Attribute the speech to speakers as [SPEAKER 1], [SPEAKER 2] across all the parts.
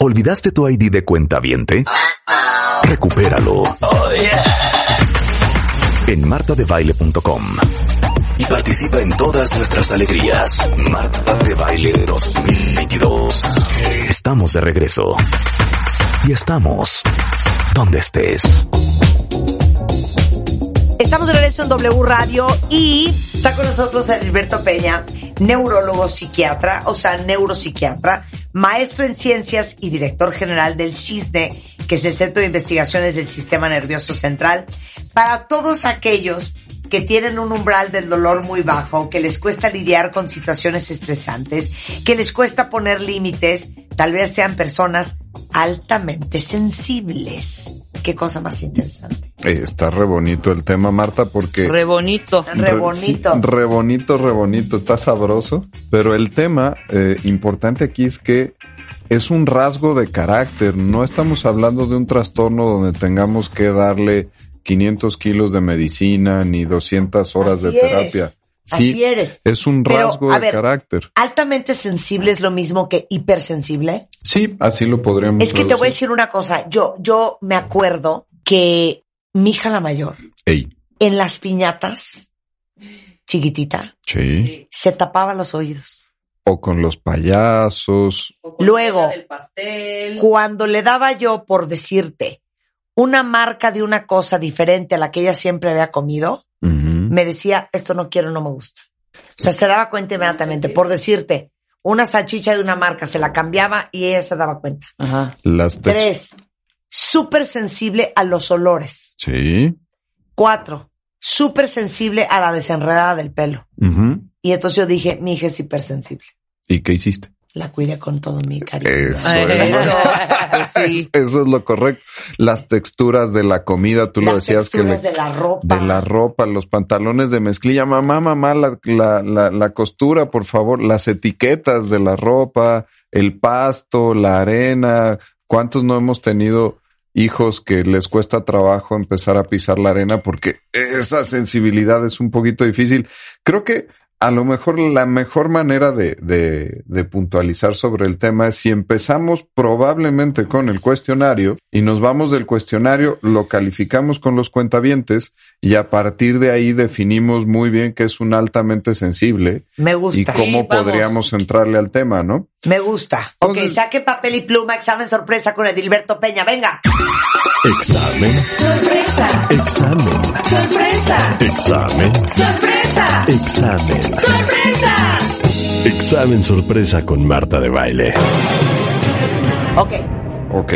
[SPEAKER 1] ¿Olvidaste tu ID de cuenta viente? Recupéralo. En martadebaile.com y participa en todas nuestras alegrías. Marta de Baile 2022. Estamos de regreso. Y estamos donde estés.
[SPEAKER 2] Estamos de regreso en W Radio y está con nosotros Alberto Peña, neurólogo psiquiatra, o sea, neuropsiquiatra, maestro en ciencias y director general del CISNE, que es el Centro de Investigaciones del Sistema Nervioso Central, para todos aquellos que tienen un umbral del dolor muy bajo, que les cuesta lidiar con situaciones estresantes, que les cuesta poner límites, tal vez sean personas altamente sensibles. Qué cosa más interesante.
[SPEAKER 3] Eh, está re bonito el tema, Marta, porque...
[SPEAKER 4] Re bonito.
[SPEAKER 2] Re bonito.
[SPEAKER 3] sí, re bonito, re bonito, está sabroso. Pero el tema eh, importante aquí es que es un rasgo de carácter. No estamos hablando de un trastorno donde tengamos que darle 500 kilos de medicina ni 200 horas
[SPEAKER 2] Así
[SPEAKER 3] de terapia.
[SPEAKER 2] es. Así eres.
[SPEAKER 3] Es un
[SPEAKER 2] Pero,
[SPEAKER 3] rasgo
[SPEAKER 2] a
[SPEAKER 3] de
[SPEAKER 2] ver,
[SPEAKER 3] carácter.
[SPEAKER 2] Altamente sensible es lo mismo que hipersensible.
[SPEAKER 3] Sí, así lo podríamos
[SPEAKER 2] Es que te voy a decir una cosa. Yo, yo me acuerdo que mi hija la mayor,
[SPEAKER 3] Ey,
[SPEAKER 2] en las piñatas, chiquitita,
[SPEAKER 3] sí.
[SPEAKER 2] se tapaba los oídos.
[SPEAKER 3] O con los payasos.
[SPEAKER 2] Luego,
[SPEAKER 4] Del pastel.
[SPEAKER 2] Cuando le daba yo, por decirte, una marca de una cosa diferente a la que ella siempre había comido. Me decía, esto no quiero, no me gusta. O sea, se daba cuenta inmediatamente. Por decirte, una salchicha de una marca, se la cambiaba y ella se daba cuenta.
[SPEAKER 4] Ajá.
[SPEAKER 3] Las
[SPEAKER 2] Tres, súper sensible a los olores.
[SPEAKER 3] Sí.
[SPEAKER 2] Cuatro, súper sensible a la desenredada del pelo.
[SPEAKER 3] Ujú.
[SPEAKER 2] Y entonces yo dije, mi hija es hipersensible.
[SPEAKER 3] ¿Y qué hiciste?
[SPEAKER 2] La cuidé con todo mi cariño.
[SPEAKER 3] Eso
[SPEAKER 4] Ay,
[SPEAKER 3] es.
[SPEAKER 4] eso. Pues sí.
[SPEAKER 3] Eso es lo correcto. Las texturas de la comida, tú lo decías que le-
[SPEAKER 2] texturas de la ropa.
[SPEAKER 3] de la ropa, los pantalones de mezclilla, mamá, mamá, la, la, la, la costura, por favor, las etiquetas de la ropa, el pasto, la arena. ¿Cuántos no hemos tenido hijos que les cuesta trabajo empezar a pisar la arena porque esa sensibilidad es un poquito difícil? Creo que a lo mejor la mejor manera de, de, de puntualizar sobre el tema es si empezamos probablemente con el cuestionario y nos vamos del cuestionario, lo calificamos con los cuentavientes y a partir de ahí definimos muy bien que es un altamente sensible
[SPEAKER 2] Me
[SPEAKER 3] y
[SPEAKER 2] gusta.
[SPEAKER 3] cómo
[SPEAKER 4] Sí, vamos.
[SPEAKER 3] podríamos entrarle al tema, ¿no?
[SPEAKER 2] Me gusta. Ok,
[SPEAKER 3] Entonces-
[SPEAKER 2] saque papel y pluma, examen sorpresa con Edilberto Peña. Venga.
[SPEAKER 1] Examen.
[SPEAKER 5] Sorpresa,
[SPEAKER 1] Examen.
[SPEAKER 5] sorpresa,
[SPEAKER 1] Examen.
[SPEAKER 5] sorpresa,
[SPEAKER 1] Examen.
[SPEAKER 5] Sorpresa.
[SPEAKER 1] Examen sorpresa con Marta de Baile.
[SPEAKER 2] Ok.
[SPEAKER 3] Ok.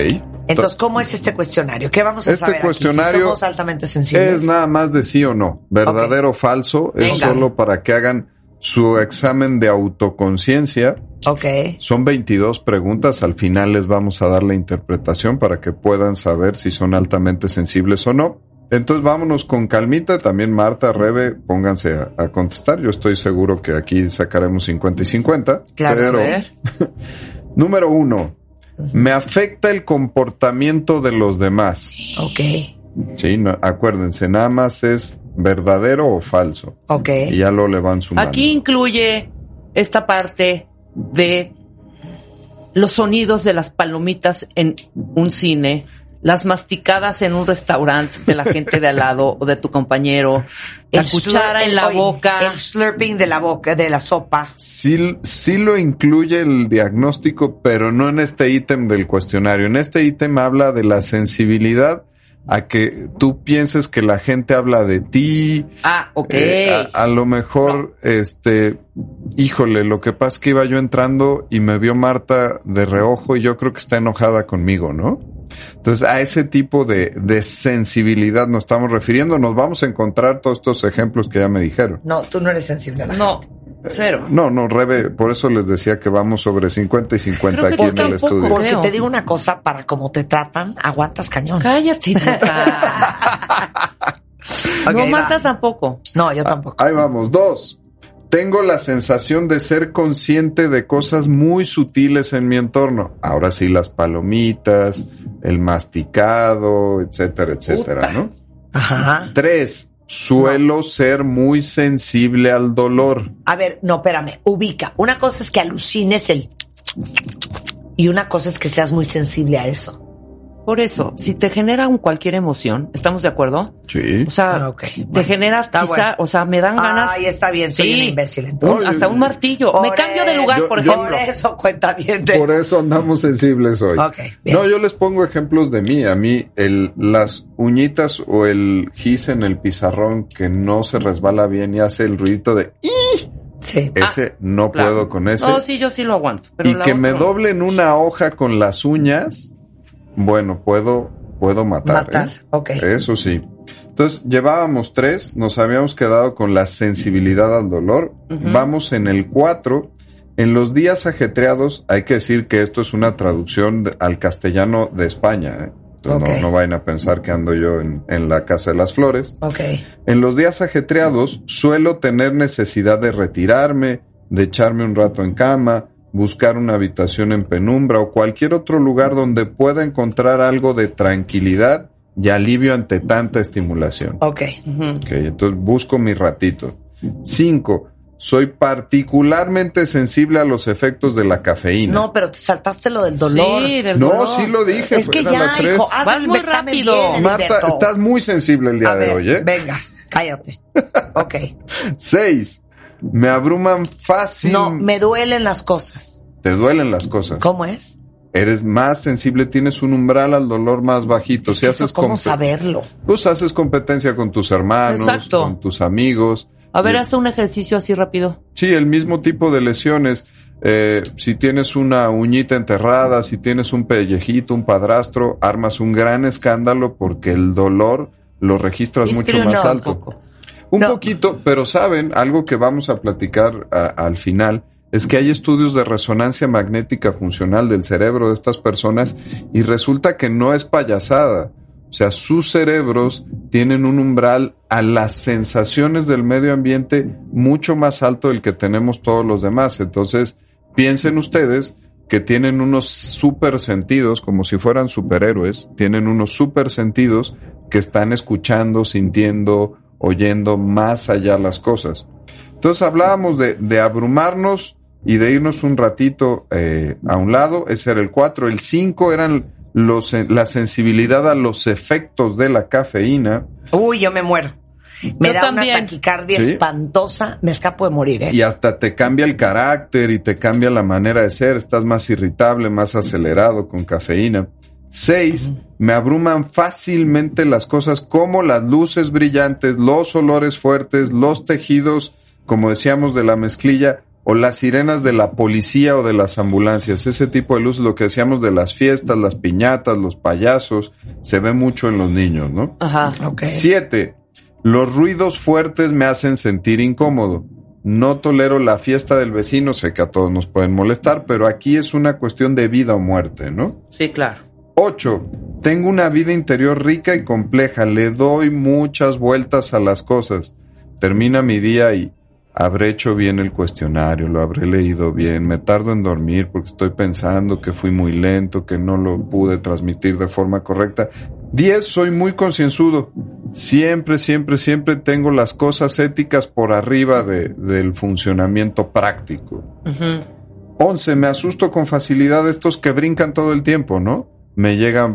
[SPEAKER 2] Entonces, ¿cómo es este cuestionario? ¿Qué vamos a
[SPEAKER 3] Este
[SPEAKER 2] saber aquí?
[SPEAKER 3] cuestionario
[SPEAKER 2] Si somos altamente sensibles.
[SPEAKER 3] Es nada más de sí o no, verdadero o falso, es
[SPEAKER 4] Venga.
[SPEAKER 3] solo para que hagan su examen de autoconciencia.
[SPEAKER 2] Ok.
[SPEAKER 3] Son 22 preguntas, al final les vamos a dar la interpretación para que puedan saber si son altamente sensibles o no. Entonces vámonos con calmita, también Marta, Rebe, pónganse a, a contestar, yo estoy seguro que aquí sacaremos 50 y 50.
[SPEAKER 2] Claro.
[SPEAKER 3] pero, número uno, me afecta el comportamiento de los demás.
[SPEAKER 2] Ok.
[SPEAKER 3] Sí, no, acuérdense, nada más es verdadero o falso.
[SPEAKER 2] Ok.
[SPEAKER 3] Y ya lo le van sumando.
[SPEAKER 4] Aquí incluye esta parte de los sonidos de las palomitas en un cine, las masticadas en un restaurante de la gente de al lado o de tu compañero, la
[SPEAKER 2] El
[SPEAKER 4] cuchara en la
[SPEAKER 2] oye,
[SPEAKER 4] boca.
[SPEAKER 2] El slurping de la boca, de la sopa.
[SPEAKER 3] Sí, sí lo incluye el diagnóstico, pero no en este ítem del cuestionario. En este ítem habla de la sensibilidad a que tú pienses que la gente habla de ti.
[SPEAKER 4] Ah, ok.
[SPEAKER 3] Eh, a, a lo mejor, este, híjole, lo que pasa es que iba yo entrando y me vio Marta de reojo y yo creo que está enojada conmigo, ¿no? Entonces, a ese tipo de, de sensibilidad nos estamos refiriendo. Nos vamos a encontrar todos estos ejemplos que ya me dijeron.
[SPEAKER 2] No, tú no eres sensible a la
[SPEAKER 4] no,
[SPEAKER 2] gente.
[SPEAKER 4] Cero.
[SPEAKER 3] No, no, Rebe, por eso les decía que vamos sobre 50 y 50
[SPEAKER 4] Creo que
[SPEAKER 3] aquí en el estudio.
[SPEAKER 2] Porque
[SPEAKER 4] creo.
[SPEAKER 2] te digo una cosa, para cómo te tratan, aguantas cañón.
[SPEAKER 4] Cállate, Luca.
[SPEAKER 2] Ok,
[SPEAKER 4] no. Marta tampoco.
[SPEAKER 2] No, yo tampoco.
[SPEAKER 3] Ahí vamos. Dos. Tengo la sensación de ser consciente de cosas muy sutiles en mi entorno. Ahora sí, las palomitas, el masticado, etcétera, etcétera,
[SPEAKER 4] Puta.
[SPEAKER 3] ¿no?
[SPEAKER 2] Ajá.
[SPEAKER 3] Tres. Suelo ser muy sensible al dolor.
[SPEAKER 2] A ver, no, espérame, ubica. Una cosa es que alucines el... Y una cosa es que seas muy sensible a eso.
[SPEAKER 4] Por eso, si te genera un cualquier emoción, ¿estamos de acuerdo?
[SPEAKER 3] Sí.
[SPEAKER 4] O sea,
[SPEAKER 2] Ah,
[SPEAKER 4] te
[SPEAKER 2] Bueno,
[SPEAKER 4] genera
[SPEAKER 2] está
[SPEAKER 4] quizá,
[SPEAKER 2] bueno.
[SPEAKER 4] o sea, me dan ganas.
[SPEAKER 2] Ay, está bien, soy
[SPEAKER 4] Sí.
[SPEAKER 2] un imbécil
[SPEAKER 4] Un- hasta un martillo. me cambio de lugar,
[SPEAKER 3] Yo-
[SPEAKER 4] por
[SPEAKER 3] yo-
[SPEAKER 4] ejemplo.
[SPEAKER 2] Por eso cuenta bien de
[SPEAKER 3] Por eso andamos sensibles hoy.
[SPEAKER 2] Ok, bien.
[SPEAKER 3] No, yo les pongo ejemplos de mí. A mí, el, las uñitas o el gis en el pizarrón que no se resbala bien y hace el ruidito de "ih",
[SPEAKER 2] Sí.
[SPEAKER 3] ese no
[SPEAKER 4] Claro.
[SPEAKER 3] puedo con ese.
[SPEAKER 4] No, sí, yo sí lo aguanto. Pero
[SPEAKER 3] y que me
[SPEAKER 4] otra-
[SPEAKER 3] doblen una hoja con las uñas, bueno, puedo, puedo matar.
[SPEAKER 2] Matar,
[SPEAKER 3] ¿eh?
[SPEAKER 2] ok.
[SPEAKER 3] Eso sí. Entonces, llevábamos tres, nos habíamos quedado con la sensibilidad al dolor. Vamos en el cuatro. En los días ajetreados, hay que decir que esto es una traducción de- al castellano de España. ¿eh? Entonces, no, no vayan a pensar que ando yo en, en la Casa de las Flores.
[SPEAKER 2] Ok.
[SPEAKER 3] En los días ajetreados suelo tener necesidad de retirarme, de echarme un rato en cama, buscar una habitación en penumbra o cualquier otro lugar donde pueda encontrar algo de tranquilidad y alivio ante tanta estimulación.
[SPEAKER 2] Ok.
[SPEAKER 4] Ujú.
[SPEAKER 3] Ok, entonces busco mi ratito. Cinco, soy particularmente sensible a los efectos de la cafeína.
[SPEAKER 2] No, pero te saltaste lo del dolor.
[SPEAKER 4] Sí, del
[SPEAKER 3] No,
[SPEAKER 4] dolor.
[SPEAKER 3] sí lo dije.
[SPEAKER 2] es que ya,
[SPEAKER 3] la tres.
[SPEAKER 2] hijo,
[SPEAKER 4] Vas muy rápido.
[SPEAKER 2] bien,
[SPEAKER 3] Marta, estás muy sensible el día
[SPEAKER 2] A
[SPEAKER 3] de
[SPEAKER 2] ver,
[SPEAKER 3] hoy, ¿eh?
[SPEAKER 2] venga, cállate. Ok.
[SPEAKER 3] Seis, me abruman fácil.
[SPEAKER 2] No, me duelen las cosas.
[SPEAKER 3] Te duelen las cosas.
[SPEAKER 2] ¿Cómo es?
[SPEAKER 3] Eres más sensible, tienes un umbral al dolor más bajito. Si haces
[SPEAKER 2] ¿Cómo saberlo?
[SPEAKER 3] Pues haces competencia con tus hermanos,
[SPEAKER 4] Exacto.
[SPEAKER 3] con tus amigos.
[SPEAKER 4] A ver,
[SPEAKER 3] Y-
[SPEAKER 4] haz un ejercicio así rápido.
[SPEAKER 3] Sí, el mismo tipo de lesiones. Eh, si tienes una uñita enterrada, si tienes un pellejito, un padrastro, armas un gran escándalo porque el dolor lo registras mucho más
[SPEAKER 4] un
[SPEAKER 3] alto.
[SPEAKER 4] poco.
[SPEAKER 3] Un
[SPEAKER 2] No.
[SPEAKER 3] poquito, pero saben, algo que vamos a platicar a- al final es que hay estudios de resonancia magnética funcional del cerebro de estas personas y resulta que no es payasada. O sea, sus cerebros tienen un umbral a las sensaciones del medio ambiente mucho más alto del que tenemos todos los demás. Entonces, piensen ustedes que tienen unos super sentidos, como si fueran superhéroes, tienen unos super sentidos que están escuchando, sintiendo, oyendo más allá las cosas. Entonces hablábamos de, de abrumarnos y de irnos un ratito eh, a un lado, ese era el 4. El 5 eran los, la sensibilidad a los efectos de la cafeína
[SPEAKER 2] Uy, yo me muero. Me
[SPEAKER 4] Yo
[SPEAKER 2] da
[SPEAKER 4] también.
[SPEAKER 2] una taquicardia
[SPEAKER 3] Sí.
[SPEAKER 2] espantosa. Me escapo de morir, ¿eh?
[SPEAKER 3] y hasta te cambia el carácter y te cambia la manera de ser, estás más irritable, más acelerado con cafeína. 6. Me abruman fácilmente las cosas como las luces brillantes, los olores fuertes, los tejidos, como decíamos, de la mezclilla o las sirenas de la policía o de las ambulancias. Ese tipo de luces, lo que decíamos de las fiestas, las piñatas, los payasos, se ve mucho en los niños, ¿no?
[SPEAKER 4] Ajá.
[SPEAKER 2] Ok.
[SPEAKER 3] Siete, los ruidos fuertes me hacen sentir incómodo. No tolero la fiesta del vecino, sé que a todos nos pueden molestar, pero aquí es una cuestión de vida o muerte, ¿no?
[SPEAKER 4] Sí, claro.
[SPEAKER 3] 8. Tengo una vida interior rica y compleja, le doy muchas vueltas a las cosas. Termina mi día y habré hecho bien el cuestionario, lo habré leído bien, me tardo en dormir porque estoy pensando que fui muy lento, que no lo pude transmitir de forma correcta. 10. Soy muy concienzudo. Siempre, siempre, siempre tengo las cosas éticas por arriba de- del funcionamiento práctico.
[SPEAKER 4] Ujú.
[SPEAKER 3] 11. Me asusto con facilidad estos que brincan todo el tiempo, ¿no? Me llega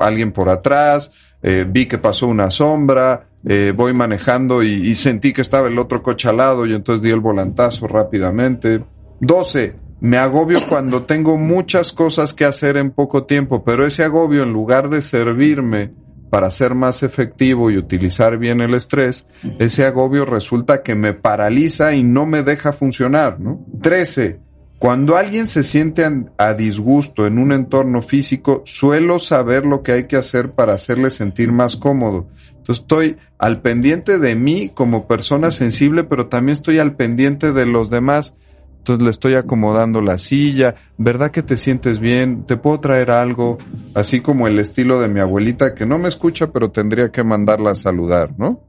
[SPEAKER 3] alguien por atrás, eh, vi que pasó una sombra, eh, voy manejando y, y sentí que estaba el otro coche al lado y entonces di el volantazo rápidamente. 12. Me agobio cuando tengo muchas cosas que hacer en poco tiempo, pero ese agobio en lugar de servirme para ser más efectivo y utilizar bien el estrés, ese agobio resulta que me paraliza y no me deja funcionar, ¿no? 13. Cuando alguien se siente a disgusto en un entorno físico, suelo saber lo que hay que hacer para hacerle sentir más cómodo. Entonces estoy al pendiente de mí como persona sensible, pero también estoy al pendiente de los demás. Entonces le estoy acomodando la silla. ¿Verdad que te sientes bien? ¿Te puedo traer algo? Así como el estilo de mi abuelita que no me escucha, pero tendría que mandarla a saludar, ¿no?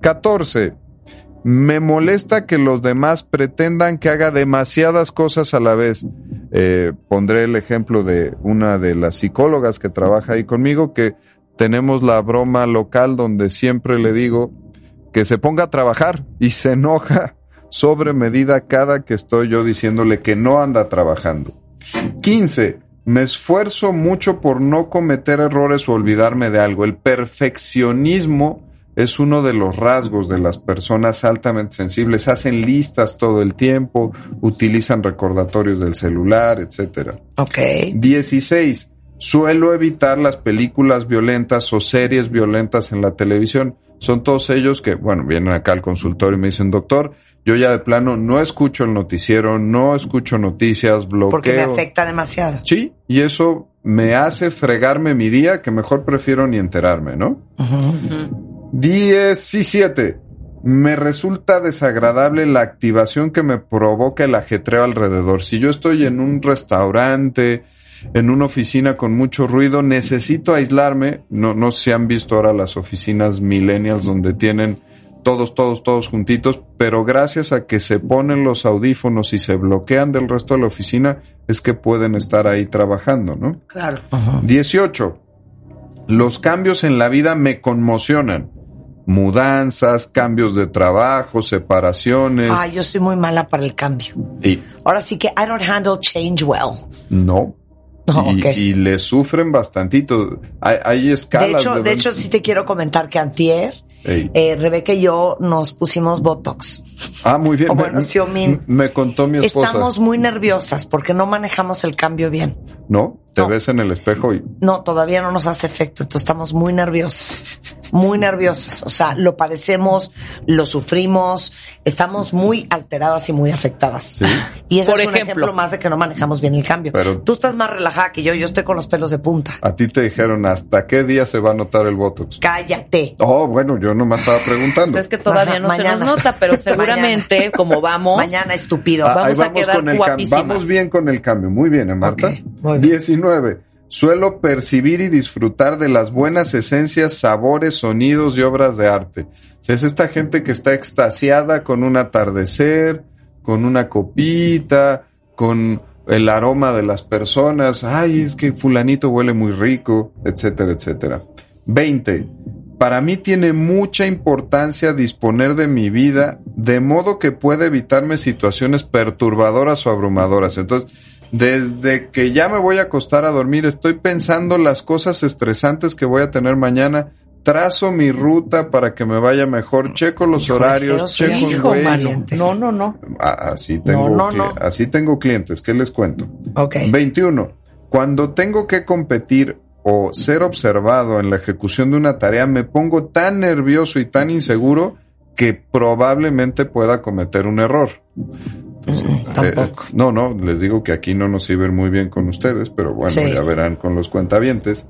[SPEAKER 3] 14. Me molesta que los demás pretendan que haga demasiadas cosas a la vez. Eh, pondré el ejemplo de una de las psicólogas que trabaja ahí conmigo, que tenemos la broma local donde siempre le digo que se ponga a trabajar y se enoja sobre medida cada que estoy yo diciéndole que no anda trabajando. 15. Me esfuerzo mucho por no cometer errores o olvidarme de algo. El perfeccionismo es uno de los rasgos de las personas altamente sensibles. Hacen listas todo el tiempo, utilizan recordatorios del celular, etcétera.
[SPEAKER 2] Ok.
[SPEAKER 3] 16. Suelo evitar las películas violentas o series violentas en la televisión. Son todos ellos que, bueno, vienen acá al consultorio y me dicen, doctor, yo ya de plano no escucho el noticiero, no escucho noticias, bloqueo.
[SPEAKER 2] Porque me afecta demasiado.
[SPEAKER 3] Sí, y eso me hace fregarme mi día que mejor prefiero ni enterarme, ¿no? 17. Me resulta desagradable la activación que me provoca el ajetreo alrededor. Si yo estoy en un restaurante, en una oficina con mucho ruido, necesito aislarme. No, no sé si han visto ahora las oficinas millennials donde tienen todos, todos, todos juntitos, pero gracias a que se ponen los audífonos y se bloquean del resto de la oficina, es que pueden estar ahí trabajando, ¿no?
[SPEAKER 4] Claro.
[SPEAKER 3] 18. Los cambios en la vida me conmocionan. Mudanzas, cambios de trabajo, separaciones.
[SPEAKER 2] Ah, yo soy muy mala para el cambio.
[SPEAKER 3] Y
[SPEAKER 2] Ahora sí que I don't handle change well.
[SPEAKER 3] no.
[SPEAKER 2] No,
[SPEAKER 3] y,
[SPEAKER 2] ok.
[SPEAKER 3] y le sufren bastantito. Hay, hay
[SPEAKER 2] De
[SPEAKER 3] escalas.
[SPEAKER 2] hecho, de hecho, sí te quiero comentar que antier, eh, Rebeca y yo nos pusimos Botox.
[SPEAKER 3] ah, muy bien.
[SPEAKER 2] o
[SPEAKER 3] Me-
[SPEAKER 2] bueno, Xiaomin.
[SPEAKER 3] me, contó mi esposa.
[SPEAKER 2] Estamos muy nerviosas porque no manejamos el cambio bien.
[SPEAKER 3] ¿No? Te
[SPEAKER 2] No.
[SPEAKER 3] ves en el espejo y
[SPEAKER 2] No, todavía no nos hace efecto, entonces estamos muy nerviosas, muy nerviosas. O sea, lo padecemos, lo sufrimos, estamos muy alteradas y muy afectadas.
[SPEAKER 3] Sí.
[SPEAKER 2] Y eso
[SPEAKER 4] Por
[SPEAKER 2] es un
[SPEAKER 4] ejemplo.
[SPEAKER 2] ejemplo más de que no manejamos bien el cambio.
[SPEAKER 3] Pero-
[SPEAKER 2] Tú estás más relajada que yo, yo estoy con los pelos de punta.
[SPEAKER 3] a ti te dijeron hasta qué día se va a notar el Botox.
[SPEAKER 2] Cállate.
[SPEAKER 3] Oh, bueno, yo nomás estaba preguntando.
[SPEAKER 4] Pues es que todavía
[SPEAKER 2] Ajá,
[SPEAKER 4] no se
[SPEAKER 2] mañana.
[SPEAKER 4] nos nota, pero seguramente, como vamos,
[SPEAKER 2] Mañana, estúpido.
[SPEAKER 3] Ah,
[SPEAKER 4] vamos
[SPEAKER 3] ahí
[SPEAKER 4] a quedar
[SPEAKER 3] con el. Vamos bien con el cambio. Muy bien, ¿eh, Marta?
[SPEAKER 2] Ok, muy bien.
[SPEAKER 3] 19. Suelo percibir y disfrutar de las buenas esencias, sabores, sonidos y obras de arte. Es esta gente que está extasiada con un atardecer, con una copita, con el aroma de las personas. Ay, es que fulanito huele muy rico, etcétera, etcétera. 20. Para mí tiene mucha importancia disponer de mi vida de modo que pueda evitarme situaciones perturbadoras o abrumadoras. Entonces, desde que ya me voy a acostar a dormir, estoy pensando las cosas estresantes que voy a tener mañana, trazo mi ruta para que me vaya mejor, checo los horarios, checo
[SPEAKER 4] mano.
[SPEAKER 2] Clientes.
[SPEAKER 4] No, no, no.
[SPEAKER 3] Ah, Así tengo,
[SPEAKER 2] No, no,
[SPEAKER 3] cli-
[SPEAKER 2] no.
[SPEAKER 3] así tengo clientes, ¿qué les cuento?
[SPEAKER 2] Ok.
[SPEAKER 3] 21. Cuando tengo que competir o ser observado en la ejecución de una tarea, me pongo tan nervioso y tan inseguro que probablemente pueda cometer un error.
[SPEAKER 2] Tampoco.
[SPEAKER 3] Eh, no, no, les digo que aquí no nos iba a ir muy bien con ustedes, pero bueno,
[SPEAKER 2] Sí.
[SPEAKER 3] ya verán con los cuentavientes.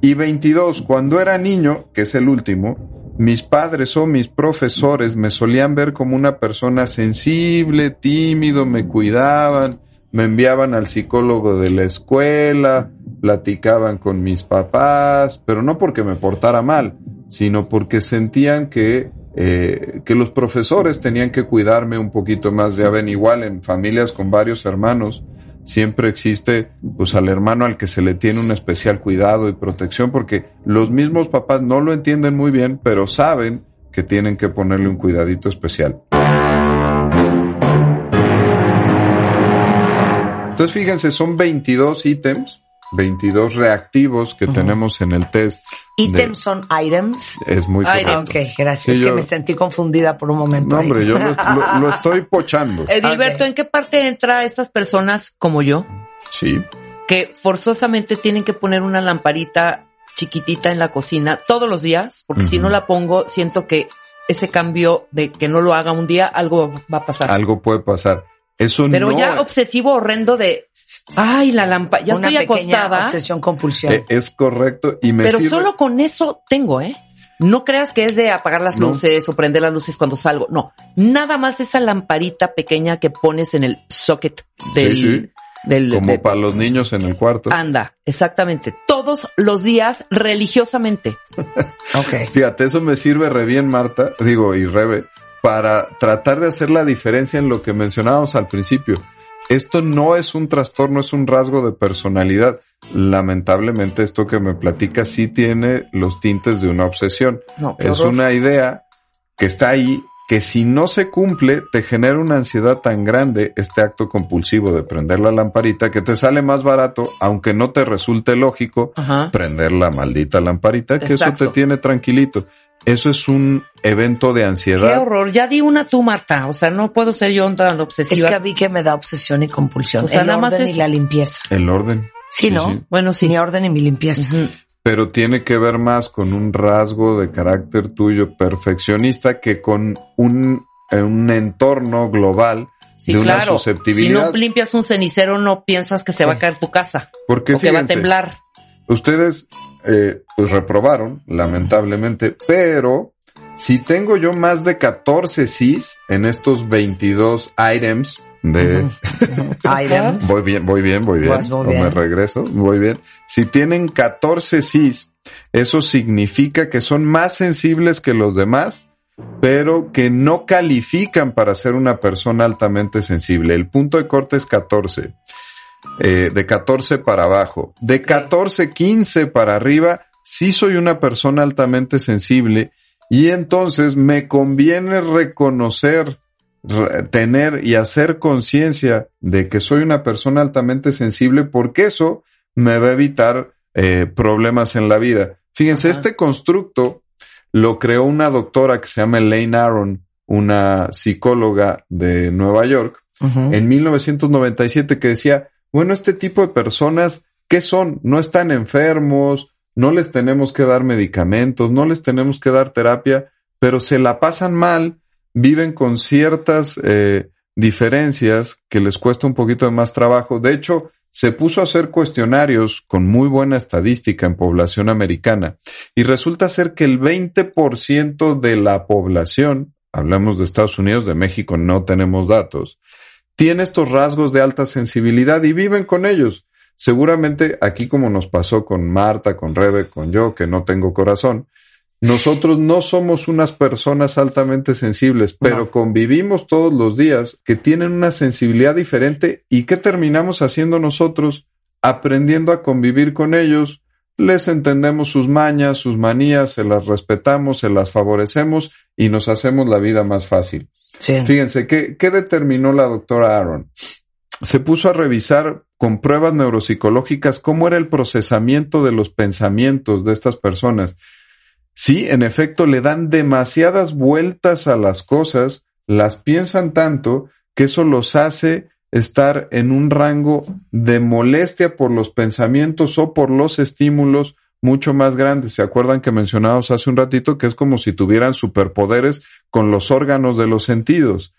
[SPEAKER 3] Y 22, cuando era niño, que es el último, mis padres o mis profesores me solían ver como una persona sensible, tímido, me cuidaban, me enviaban al psicólogo de la escuela, platicaban con mis papás, pero no porque me portara mal, sino porque sentían que, eh, que los profesores tenían que cuidarme un poquito más. Ya ven, igual en familias con varios hermanos, siempre existe pues al hermano al que se le tiene un especial cuidado y protección porque los mismos papás no lo entienden muy bien, pero saben que tienen que ponerle un cuidadito especial. Entonces fíjense, son 22 ítems, 22 reactivos que tenemos en el test. de-
[SPEAKER 2] Ítems son items.
[SPEAKER 3] es muy
[SPEAKER 4] Items.
[SPEAKER 3] correcto.
[SPEAKER 2] Ok, gracias.
[SPEAKER 3] Sí,
[SPEAKER 2] es que me sentí confundida por un momento.
[SPEAKER 3] No,
[SPEAKER 2] ahí.
[SPEAKER 3] hombre, yo lo, lo- lo estoy pochando.
[SPEAKER 4] Edilberto. ¿en qué parte entra estas personas como yo
[SPEAKER 3] Sí.
[SPEAKER 4] que forzosamente tienen que poner una lamparita chiquitita en la cocina todos los días? Porque si no la pongo, siento que ese cambio de que no lo haga un día, algo va a pasar.
[SPEAKER 3] Algo puede pasar. Eso
[SPEAKER 4] Pero
[SPEAKER 3] no
[SPEAKER 4] ya obsesivo horrendo de, ay, la lámpara, ya
[SPEAKER 2] Una
[SPEAKER 4] estoy acostada,
[SPEAKER 2] obsesión compulsión.
[SPEAKER 3] eh, es correcto y me
[SPEAKER 4] pero
[SPEAKER 3] sirve-
[SPEAKER 4] solo con eso tengo, ¿eh? No creas que es de apagar las
[SPEAKER 3] No.
[SPEAKER 4] luces o prender las luces cuando salgo. No, nada más esa lamparita pequeña que pones en el socket del,
[SPEAKER 3] Sí, sí.
[SPEAKER 4] del
[SPEAKER 3] como
[SPEAKER 4] de-
[SPEAKER 3] para los niños en el cuarto.
[SPEAKER 4] anda, exactamente. Todos los días religiosamente.
[SPEAKER 2] Ok.
[SPEAKER 3] Fíjate, eso me sirve re bien, Marta, digo, y Rebe, para tratar de hacer la diferencia en lo que mencionábamos al principio. Esto no es un trastorno, es un rasgo de personalidad. Lamentablemente esto que me platica sí tiene los tintes de una obsesión.
[SPEAKER 4] No,
[SPEAKER 3] Es
[SPEAKER 4] horror.
[SPEAKER 3] una idea que está ahí, que si no se cumple, te genera una ansiedad tan grande este acto compulsivo de prender la lamparita que te sale más barato, aunque no te resulte lógico,
[SPEAKER 4] Ajá.
[SPEAKER 3] prender la maldita lamparita, que eso te tiene tranquilito. Eso es un evento de
[SPEAKER 4] Qué
[SPEAKER 3] ansiedad.
[SPEAKER 4] horror. Ya di una tú, Marta. O sea, no puedo ser yo tan
[SPEAKER 2] Es
[SPEAKER 4] obsesiva.
[SPEAKER 2] que a mí que me da obsesión y compulsión.
[SPEAKER 4] O sea,
[SPEAKER 2] el
[SPEAKER 4] nada más
[SPEAKER 2] orden
[SPEAKER 4] eso.
[SPEAKER 2] y la limpieza.
[SPEAKER 3] El orden.
[SPEAKER 2] Sí, ¿no?
[SPEAKER 3] sí.
[SPEAKER 4] Bueno, sí.
[SPEAKER 2] Mi orden y mi limpieza.
[SPEAKER 3] Pero tiene que ver más con un rasgo de carácter tuyo perfeccionista que con un, eh, un entorno global
[SPEAKER 4] Sí,
[SPEAKER 3] de una
[SPEAKER 4] claro. Si
[SPEAKER 3] susceptibilidad.
[SPEAKER 4] no limpias un cenicero, no piensas que se va a caer tu casa
[SPEAKER 3] Porque
[SPEAKER 4] o que va a
[SPEAKER 3] fíjense,
[SPEAKER 4] temblar.
[SPEAKER 3] ustedes eh, pues reprobaron, lamentablemente, pero si tengo yo más de 14 Cs en estos 22 items de...
[SPEAKER 2] Items.
[SPEAKER 3] Voy bien, voy bien, voy bien.
[SPEAKER 2] Vas muy
[SPEAKER 3] o me regreso, voy bien. Si tienen 14 Cs, eso significa que son más sensibles que los demás, pero que no califican para ser una persona altamente sensible. El punto de corte es 14. Eh, de 14 para abajo. De 14, 15 para arriba, sí soy una persona altamente sensible y entonces me conviene reconocer, re- tener y hacer conciencia de que soy una persona altamente sensible porque eso me va a evitar eh, problemas en la vida. Fíjense,
[SPEAKER 4] Ajá.
[SPEAKER 3] este constructo lo creó una doctora que se llama Elaine Aron, una psicóloga de Nueva York,
[SPEAKER 2] Ujú.
[SPEAKER 3] en 1997 que decía, bueno, este tipo de personas, ¿qué son? No están enfermos, no les tenemos que dar medicamentos, no les tenemos que dar terapia, pero se la pasan mal, viven con ciertas eh, diferencias que les cuesta un poquito de más trabajo. De hecho, se puso a hacer cuestionarios con muy buena estadística en población americana y resulta ser que el 20% de la población, hablamos de Estados Unidos, de México no tenemos datos, tiene estos rasgos de alta sensibilidad y viven con ellos. Seguramente aquí como nos pasó con Marta, con Rebe, con yo, que no tengo corazón, nosotros no somos unas personas altamente sensibles, pero
[SPEAKER 2] No.
[SPEAKER 3] convivimos todos los días que tienen una sensibilidad diferente y ¿qué terminamos haciendo nosotros? Aprendiendo a convivir con ellos, les entendemos sus mañas, sus manías, se las respetamos, se las favorecemos y nos hacemos la vida más fácil. Fíjense, ¿qué, ¿qué determinó la doctora Aaron? Se puso a revisar con pruebas neuropsicológicas cómo era el procesamiento de los pensamientos de estas personas. Sí, en efecto, le dan demasiadas vueltas a las cosas, las piensan tanto que eso los hace estar en un rango de molestia por los pensamientos o por los estímulos mucho más grandes. ¿Se acuerdan que mencionábamos hace un ratito que es como si tuvieran superpoderes con los órganos de los sentidos?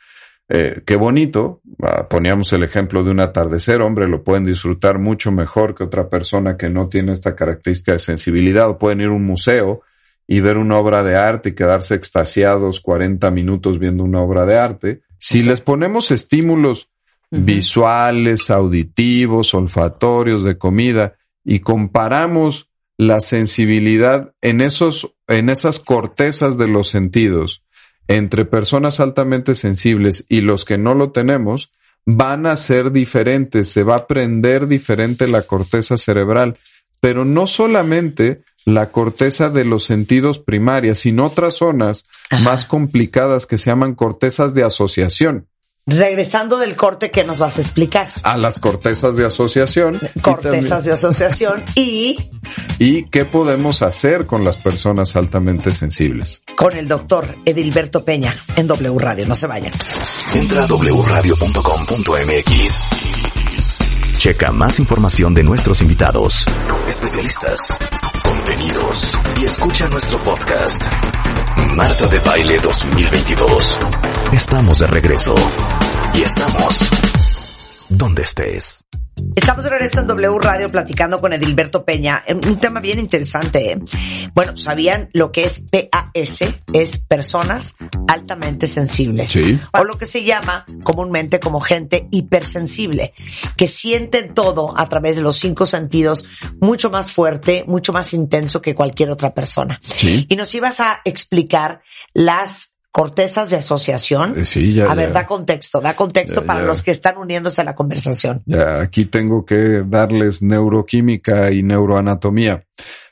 [SPEAKER 3] Eh, qué bonito. Ah, poníamos el ejemplo de un atardecer, hombre, lo pueden disfrutar mucho mejor que otra persona que no tiene esta característica de sensibilidad. O pueden ir a un museo y ver una obra de arte y quedarse extasiados 40 minutos viendo una obra de arte. Si les ponemos estímulos visuales, auditivos, olfatorios, de comida, y comparamos la sensibilidad en esos, en esas cortezas de los sentidos entre personas altamente sensibles y los que no lo tenemos, van a ser diferentes, se va a prender diferente la corteza cerebral, pero no solamente la corteza de los sentidos primarias, sino otras zonas
[SPEAKER 2] Ajá.
[SPEAKER 3] más complicadas que se llaman cortezas de asociación.
[SPEAKER 2] Regresando del corte que nos vas a explicar.
[SPEAKER 3] A las cortezas de asociación.
[SPEAKER 2] Cortezas de asociación y
[SPEAKER 3] ¿Y qué podemos hacer con las personas altamente sensibles?
[SPEAKER 2] con el doctor Edilberto Peña en W Radio. No se vayan.
[SPEAKER 1] Entra a wradio.com.mx. Checa más información de nuestros invitados, especialistas, contenidos y escucha nuestro podcast. Marta de Baile 2022. Estamos de regreso y estamos donde estés.
[SPEAKER 2] Estamos de regreso en W Radio platicando con Edilberto Peña. Un tema bien interesante. ¿eh? Bueno, ¿sabían lo que es PAS? Es personas altamente sensibles.
[SPEAKER 3] Sí.
[SPEAKER 2] O lo que se llama comúnmente como gente hipersensible, que sienten todo a través de los cinco sentidos mucho más fuerte, mucho más intenso que cualquier otra persona.
[SPEAKER 3] Sí.
[SPEAKER 2] Y nos ibas a explicar las cortezas de asociación.
[SPEAKER 3] Eh, sí, ya,
[SPEAKER 2] A ver, da contexto, da contexto
[SPEAKER 3] Ya,
[SPEAKER 2] para
[SPEAKER 3] ya.
[SPEAKER 2] los que están uniéndose a la conversación.
[SPEAKER 3] Ya, aquí tengo que darles neuroquímica y neuroanatomía.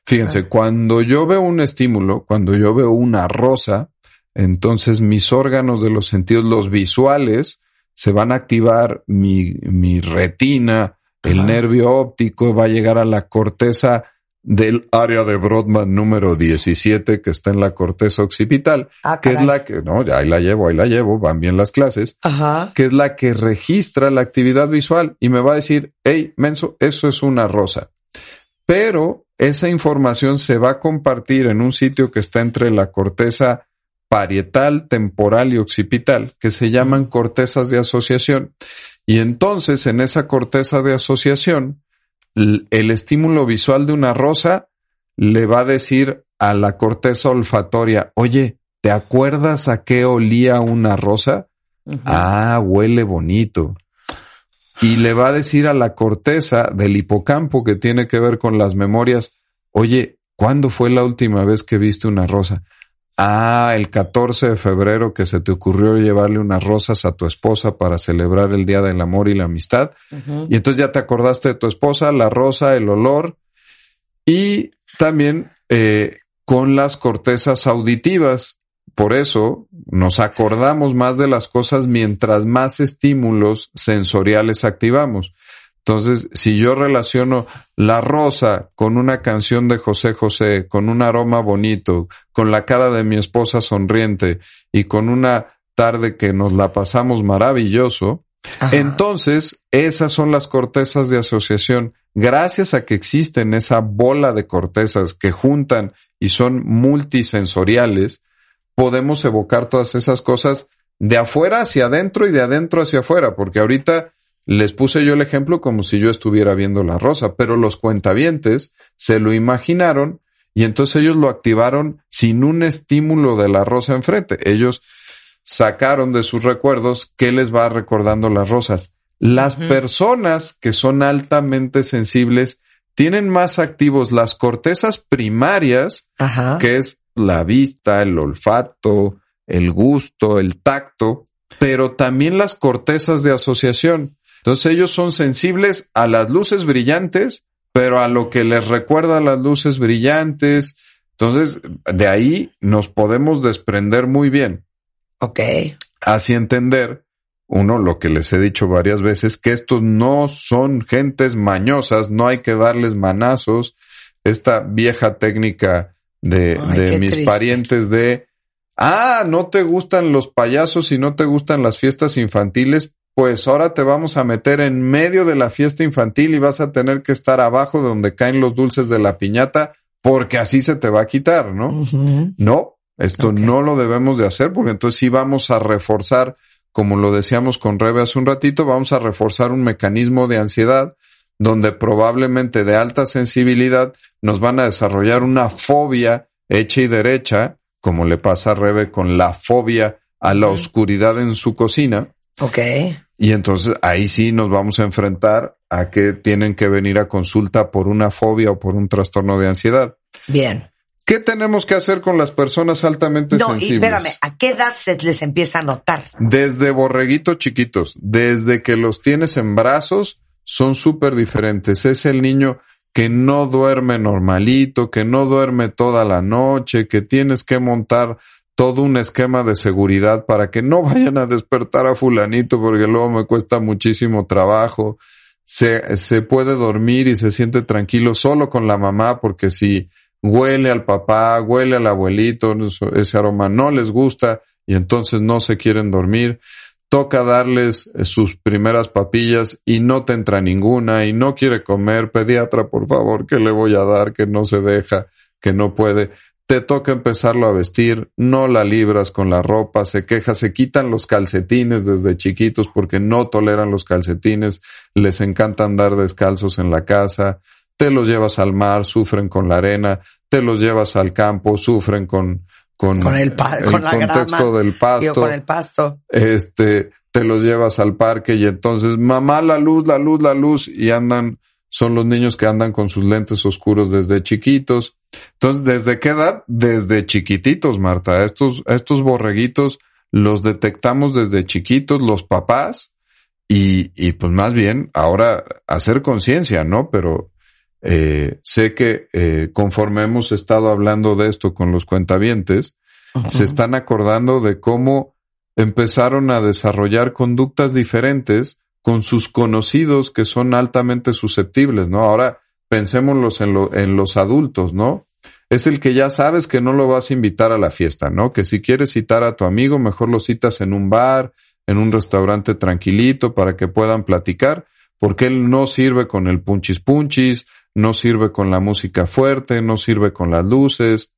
[SPEAKER 3] Fíjense, cuando yo veo un estímulo, cuando yo veo una rosa, entonces mis órganos de los sentidos, los visuales, se van a activar mi, mi retina, el nervio óptico, va a llegar a la corteza del área de Brodmann número 17 que está en la corteza occipital,
[SPEAKER 2] Ah,
[SPEAKER 3] que es la que, no, ya ahí la llevo, ahí la llevo, van bien las clases
[SPEAKER 2] Ajá.
[SPEAKER 3] que es la que registra la actividad visual y me va a decir, hey, menso, eso es una rosa. Pero esa información se va a compartir en un sitio que está entre la corteza parietal, temporal y occipital, que se llaman cortezas de asociación. Y entonces en esa corteza de asociación, el estímulo visual de una rosa le va a decir a la corteza olfatoria, oye, ¿te acuerdas a qué olía una rosa? Ah, huele bonito. Y le va a decir a la corteza del hipocampo que tiene que ver con las memorias, oye, ¿cuándo fue la última vez que viste una rosa? Ah, el 14 de febrero que se te ocurrió llevarle unas rosas a tu esposa para celebrar el Día del Amor y la Amistad. Y entonces ya te acordaste de tu esposa, la rosa, el olor y también eh, con las cortezas auditivas. Por eso nos acordamos más de las cosas mientras más estímulos sensoriales activamos. Entonces, si yo relaciono la rosa con una canción de José José, con un aroma bonito, con la cara de mi esposa sonriente y con una tarde que nos la pasamos maravilloso,
[SPEAKER 2] Ajá.
[SPEAKER 3] entonces, esas son las cortezas de asociación. Gracias a que existen esa bola de cortezas que juntan y son multisensoriales, podemos evocar todas esas cosas de afuera hacia adentro y de adentro hacia afuera, porque ahorita les puse yo el ejemplo como si yo estuviera viendo la rosa, pero los cuentavientes se lo imaginaron y entonces ellos lo activaron sin un estímulo de la rosa enfrente. Ellos sacaron de sus recuerdos qué les va recordando las rosas. Las personas que son altamente sensibles tienen más activos las cortezas primarias,
[SPEAKER 2] Ajá.
[SPEAKER 3] que es la vista, el olfato, el gusto, el tacto, pero también las cortezas de asociación. Entonces ellos son sensibles a las luces brillantes, pero a lo que les recuerda las luces brillantes. Entonces, de ahí nos podemos desprender muy bien
[SPEAKER 2] Ok.
[SPEAKER 3] así entender, uno, lo que les he dicho varias veces, que estos no son gentes mañosas, no hay que darles manazos. Esta vieja técnica de,
[SPEAKER 2] Ay,
[SPEAKER 3] de mis
[SPEAKER 2] triste.
[SPEAKER 3] parientes de, ah, no te gustan los payasos y no te gustan las fiestas infantiles, pues ahora te vamos a meter en medio de la fiesta infantil y vas a tener que estar abajo de donde caen los dulces de la piñata, porque así se te va a quitar, ¿no? No, esto no lo debemos de hacer porque entonces sí vamos a reforzar, como lo decíamos con Rebe hace un ratito, vamos a reforzar un mecanismo de ansiedad donde probablemente de alta sensibilidad nos van a desarrollar una fobia hecha y derecha, como le pasa a Rebe con la fobia a la oscuridad en su cocina.
[SPEAKER 2] Ok.
[SPEAKER 3] Y entonces ahí sí nos vamos a enfrentar a que tienen que venir a consulta por una fobia o por un trastorno de ansiedad.
[SPEAKER 2] Bien.
[SPEAKER 3] ¿Qué tenemos que hacer con las personas altamente
[SPEAKER 2] No, y
[SPEAKER 3] sensibles?
[SPEAKER 2] espérame, ¿a qué edad se les empieza a notar?
[SPEAKER 3] Desde borreguitos chiquitos, desde que los tienes en brazos, son súper diferentes. Es el niño que no duerme normalito, que no duerme toda la noche, que tienes que montar todo un esquema de seguridad para que no vayan a despertar a fulanito porque luego me cuesta muchísimo trabajo. Se, se puede dormir y se siente tranquilo solo con la mamá porque si huele al papá, huele al abuelito, ese aroma no les gusta y entonces no se quieren dormir. Toca darles eh, sus primeras papillas y no te entra ninguna y no quiere comer. Pediatra, por favor, ¿qué le voy a dar? Que no se deja, que no puede. Te toca empezarlo a vestir, no la libras con la ropa, se queja, se quitan los calcetines desde chiquitos porque no toleran los calcetines, les encanta andar descalzos en la casa, te los llevas al mar, sufren con la arena, te los llevas al campo, sufren con, con,
[SPEAKER 2] Con el con la
[SPEAKER 3] contexto
[SPEAKER 2] grama,
[SPEAKER 3] del
[SPEAKER 2] Digo,
[SPEAKER 3] pasto
[SPEAKER 2] con el pasto.
[SPEAKER 3] este, te los llevas al parque y entonces, mamá, la luz, la luz, la luz, y andan, son los niños que andan con sus lentes oscuros desde chiquitos. Entonces, ¿desde qué edad? Desde chiquititos, Marta. Estos, estos borreguitos los detectamos desde chiquitos, los papás, y, y pues más bien ahora hacer conciencia, ¿no? Pero eh, sé que eh, conforme hemos estado hablando de esto con los cuentavientes, se están acordando de cómo empezaron a desarrollar conductas diferentes con sus conocidos que son altamente susceptibles, ¿no? Ahora pensémoslos en, en los adultos, ¿no? Es el que ya sabes que no lo vas a invitar a la fiesta, ¿no? Que si quieres citar a tu amigo, mejor lo citas en un bar, en un restaurante tranquilito para que puedan platicar, porque él no sirve con el punchis punchis, no sirve con la música fuerte, no sirve con las luces.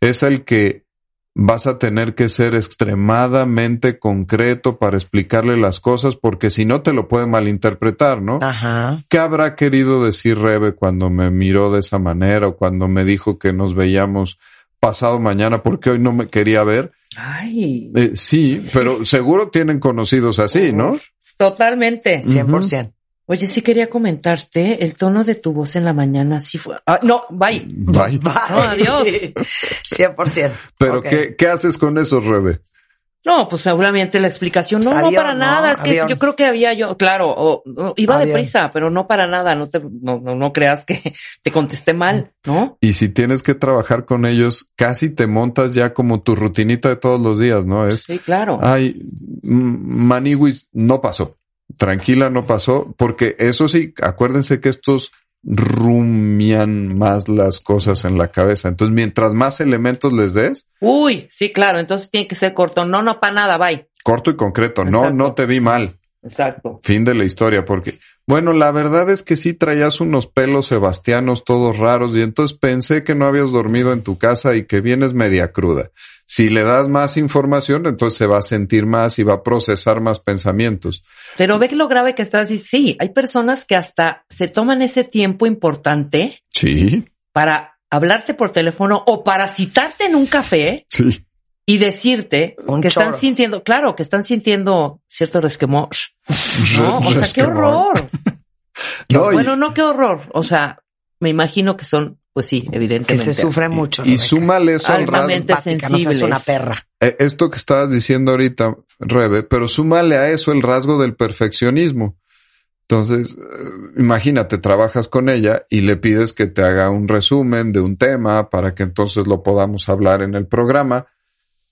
[SPEAKER 3] Es el que vas a tener que ser extremadamente concreto para explicarle las cosas, porque si no te lo puede malinterpretar, ¿no?
[SPEAKER 2] Ajá.
[SPEAKER 3] ¿Qué habrá querido decir Rebe cuando me miró de esa manera o cuando me dijo que nos veíamos pasado mañana porque hoy no me quería ver?
[SPEAKER 4] Ay,
[SPEAKER 3] Eh, sí, pero seguro tienen conocidos así, ¿no?
[SPEAKER 4] totalmente.
[SPEAKER 2] 100%.
[SPEAKER 4] Oye, sí quería comentarte, el tono de tu voz en la mañana sí fue... Ah, no, bye.
[SPEAKER 3] Bye.
[SPEAKER 2] Bye.
[SPEAKER 4] No, adiós.
[SPEAKER 2] 100%.
[SPEAKER 3] Pero. ¿qué, ¿qué haces con eso, Rebe?
[SPEAKER 4] No, pues seguramente la explicación. No,
[SPEAKER 2] Pues
[SPEAKER 4] no para
[SPEAKER 2] ¿no?
[SPEAKER 4] nada. Es que yo creo que había yo, claro, o- o- iba
[SPEAKER 2] Avión.
[SPEAKER 4] deprisa, pero no para nada. No te, no, no, no creas que te contesté mal, ¿no?
[SPEAKER 3] Y si tienes que trabajar con ellos, casi te montas ya como tu rutinita de todos los días, ¿no? Es,
[SPEAKER 4] Sí, claro.
[SPEAKER 3] ay, Maniwis, no pasó. Tranquila, no pasó. Porque eso sí, acuérdense que estos rumian más las cosas en la cabeza. Entonces, mientras más elementos les des,
[SPEAKER 4] Uy, sí, claro. Entonces tiene que ser corto. No, no para nada. Bye.
[SPEAKER 3] corto y concreto. No, no te vi mal.
[SPEAKER 4] Exacto.
[SPEAKER 3] Fin de la historia, porque, bueno, la verdad es que sí traías unos pelos sebastianos todos raros y entonces pensé que no habías dormido en tu casa y que vienes media cruda. Si le das más información, entonces se va a sentir más y va a procesar más pensamientos.
[SPEAKER 4] Pero ve que lo grave que estás diciendo. Sí, hay personas que hasta se toman ese tiempo importante
[SPEAKER 3] Sí,
[SPEAKER 4] para hablarte por teléfono o para citarte en un café
[SPEAKER 3] sí.
[SPEAKER 4] Y decirte
[SPEAKER 2] Un
[SPEAKER 4] que están sintiendo, claro, que están sintiendo cierto resquemor. No, o sea, qué horror.
[SPEAKER 3] No, y-
[SPEAKER 4] bueno, no qué horror. O sea, me imagino que son, pues sí,
[SPEAKER 2] Que
[SPEAKER 4] evidentemente.
[SPEAKER 2] se sufre mucho.
[SPEAKER 3] y
[SPEAKER 2] Rebeca.
[SPEAKER 3] súmale eso al rasgo.
[SPEAKER 4] Altamente
[SPEAKER 2] Simpática, no seas
[SPEAKER 4] sensibles.
[SPEAKER 2] una perra.
[SPEAKER 3] Eh, Esto que estabas diciendo ahorita, Rebe, pero súmale a eso el rasgo del perfeccionismo. Entonces, eh, imagínate, trabajas con ella y le pides que te haga un resumen de un tema para que entonces lo podamos hablar en el programa.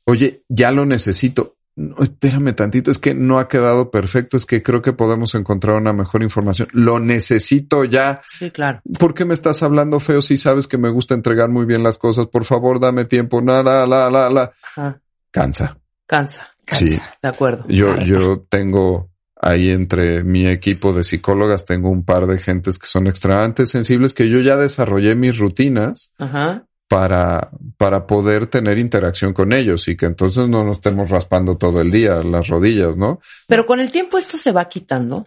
[SPEAKER 3] Oye, ya lo necesito. No, espérame tantito, es que no ha quedado perfecto, es que creo que podemos encontrar una mejor información. Lo necesito ya.
[SPEAKER 4] Sí, claro.
[SPEAKER 3] ¿Por qué me estás hablando feo si sabes que me gusta entregar muy bien las cosas? Por favor, dame tiempo. Nada, la, la, la.
[SPEAKER 4] Ajá.
[SPEAKER 3] Cansa.
[SPEAKER 4] Cansa.
[SPEAKER 3] Sí.
[SPEAKER 4] De acuerdo.
[SPEAKER 3] Yo, yo tengo ahí entre mi equipo de psicólogas, tengo un par de gentes que son extremadamente sensibles que yo ya desarrollé mis rutinas
[SPEAKER 4] Ajá.
[SPEAKER 3] Para, para poder tener interacción con ellos y que entonces no nos estemos raspando todo el día las rodillas, ¿no?
[SPEAKER 4] Pero con el tiempo esto se va quitando.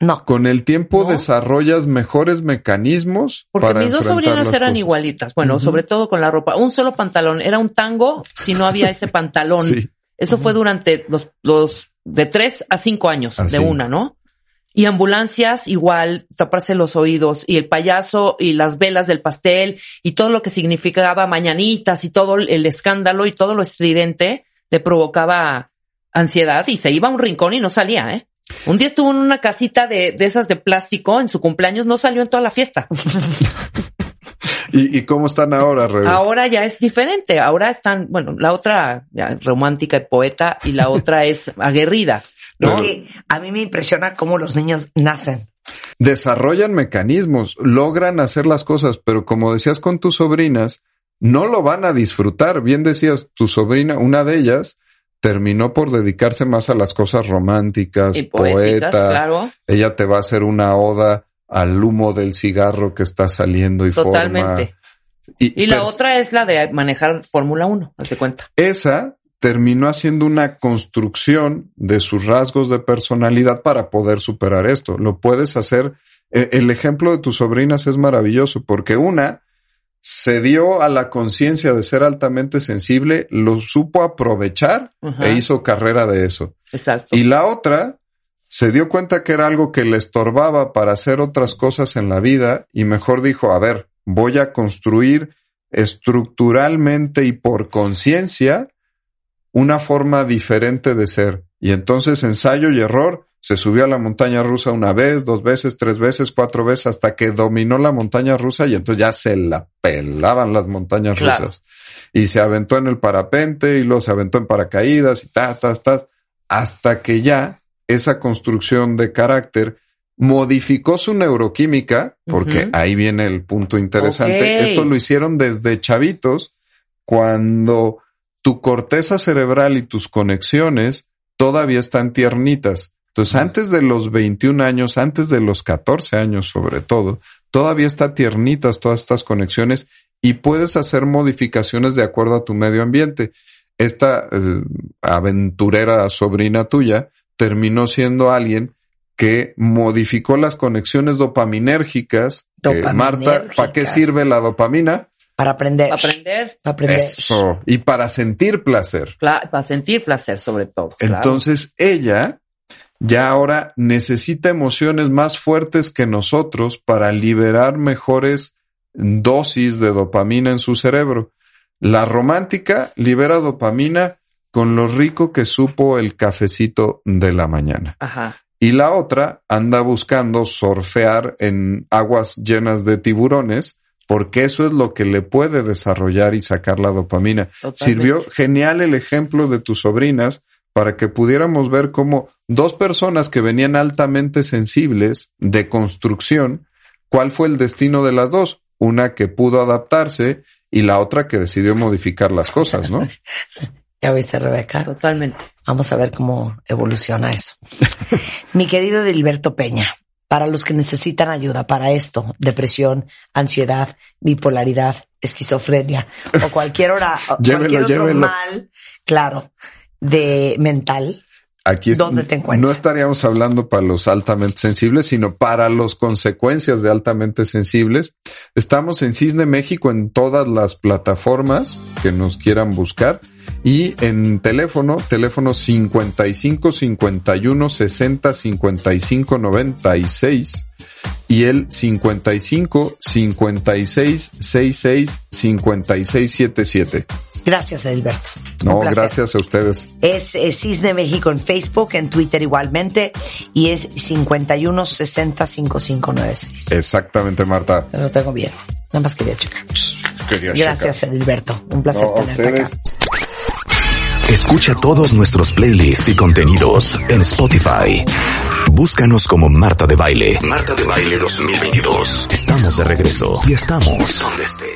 [SPEAKER 2] No.
[SPEAKER 3] Con el tiempo
[SPEAKER 4] No.
[SPEAKER 3] desarrollas mejores mecanismos
[SPEAKER 4] Porque
[SPEAKER 3] para
[SPEAKER 4] mis dos sobrinas eran
[SPEAKER 3] cosas.
[SPEAKER 4] igualitas. Bueno, sobre todo con la ropa. Un solo pantalón. Era un tango si no había ese pantalón.
[SPEAKER 3] Sí.
[SPEAKER 4] Eso fue durante los, los de tres a cinco años
[SPEAKER 3] Así.
[SPEAKER 4] de una, ¿no? Y ambulancias igual, taparse los oídos y el payaso y las velas del pastel y todo lo que significaba mañanitas y todo el escándalo y todo lo estridente le provocaba ansiedad y se iba a un rincón y no salía, ¿eh? Un día estuvo en una casita de, de esas de plástico en su cumpleaños, no salió en toda la fiesta.
[SPEAKER 3] ¿Y, y cómo están ahora, Rebe?
[SPEAKER 4] Ahora ya es diferente. Ahora están, bueno, la otra ya, romántica y poeta y la otra es aguerrida.
[SPEAKER 2] Es
[SPEAKER 4] ¿no?
[SPEAKER 2] que a mí me impresiona cómo los niños nacen.
[SPEAKER 3] desarrollan mecanismos, logran hacer las cosas, pero como decías con tus sobrinas, no lo van a disfrutar. Bien decías, tu sobrina, una de ellas, terminó por dedicarse más a las cosas románticas,
[SPEAKER 4] Y poéticas,
[SPEAKER 3] poeta.
[SPEAKER 4] claro.
[SPEAKER 3] Ella te va a hacer una oda al humo del cigarro que está saliendo y
[SPEAKER 4] Totalmente.
[SPEAKER 3] forma
[SPEAKER 4] Y la
[SPEAKER 3] pers-
[SPEAKER 4] otra es la de manejar Fórmula 1, haz de cuenta.
[SPEAKER 3] Esa terminó haciendo una construcción de sus rasgos de personalidad para poder superar esto. Lo puedes hacer. e- El ejemplo de tus sobrinas es maravilloso porque una se dio a la conciencia de ser altamente sensible, lo supo aprovechar e hizo carrera de eso.
[SPEAKER 4] Exacto.
[SPEAKER 3] Y la otra se dio cuenta que era algo que le estorbaba para hacer otras cosas en la vida y mejor dijo, a ver, voy a construir estructuralmente y por conciencia una forma diferente de ser. Y entonces ensayo y error, se subió a la montaña rusa una vez, dos veces, tres veces, cuatro veces, hasta que dominó la montaña rusa y entonces ya se la pelaban las montañas
[SPEAKER 4] Claro.
[SPEAKER 3] rusas. Y se aventó en el parapente y luego se aventó en paracaídas y ta, ta, ta, hasta que ya esa construcción de carácter modificó su neuroquímica, porque ahí viene el punto interesante. Esto lo hicieron desde chavitos, cuando tu corteza cerebral y tus conexiones todavía están tiernitas. Entonces, antes de los 21 años, antes de los 14 años sobre todo, todavía está tiernitas todas estas conexiones y puedes hacer modificaciones de acuerdo a tu medio ambiente. Esta eh, aventurera sobrina tuya terminó siendo alguien que modificó las conexiones dopaminérgicas. Marta, ¿para qué sirve la dopamina?
[SPEAKER 2] Para aprender.
[SPEAKER 4] Aprender,
[SPEAKER 2] Para aprender.
[SPEAKER 3] Eso. Y para sentir placer.
[SPEAKER 4] cla- para sentir placer sobre todo. claro.
[SPEAKER 3] Entonces ella ya ahora necesita emociones más fuertes que nosotros para liberar mejores dosis de dopamina en su cerebro. La romántica libera dopamina con lo rico que supo el cafecito de la mañana.
[SPEAKER 4] Ajá.
[SPEAKER 3] Y la otra anda buscando surfear en aguas llenas de tiburones porque eso es lo que le puede desarrollar y sacar la dopamina.
[SPEAKER 4] Totalmente.
[SPEAKER 3] Sirvió genial el ejemplo de tus sobrinas para que pudiéramos ver cómo dos personas que venían altamente sensibles de construcción, cuál fue el destino de las dos. Una que pudo adaptarse y la otra que decidió modificar las cosas, ¿no?
[SPEAKER 2] Ya viste, Rebeca.
[SPEAKER 4] Totalmente.
[SPEAKER 2] Vamos a ver cómo evoluciona eso. Mi querido Dilberto Peña, para los que necesitan ayuda para esto, depresión, ansiedad, bipolaridad, esquizofrenia o cualquier hora,
[SPEAKER 3] Llévelo,
[SPEAKER 2] cualquier otro
[SPEAKER 3] llévelo.
[SPEAKER 2] mal, claro, de mental,
[SPEAKER 3] Aquí es-
[SPEAKER 2] ¿Dónde te encuentras?
[SPEAKER 3] no estaríamos hablando para los altamente sensibles, sino para las consecuencias de altamente sensibles. Estamos en Cisne México en todas las plataformas que nos quieran buscar y en teléfono, teléfono 55 51 60 55 96 y el 55 56 66 56 77.
[SPEAKER 2] Gracias, Edilberto.
[SPEAKER 3] No, gracias a ustedes.
[SPEAKER 2] Es, eh, Cisne México en Facebook, en Twitter igualmente, y es 51 60 5596.
[SPEAKER 3] Exactamente, Marta.
[SPEAKER 2] Lo tengo bien. Nada más quería checar.
[SPEAKER 3] Quería
[SPEAKER 2] Gracias, Edilberto. Un placer
[SPEAKER 3] No,
[SPEAKER 2] tenerte
[SPEAKER 3] ustedes.
[SPEAKER 2] acá.
[SPEAKER 1] Escucha todos nuestros playlists y contenidos en Spotify. Búscanos como Marta de Baile. Marta de Baile 2022. Estamos de regreso y estamos donde estés.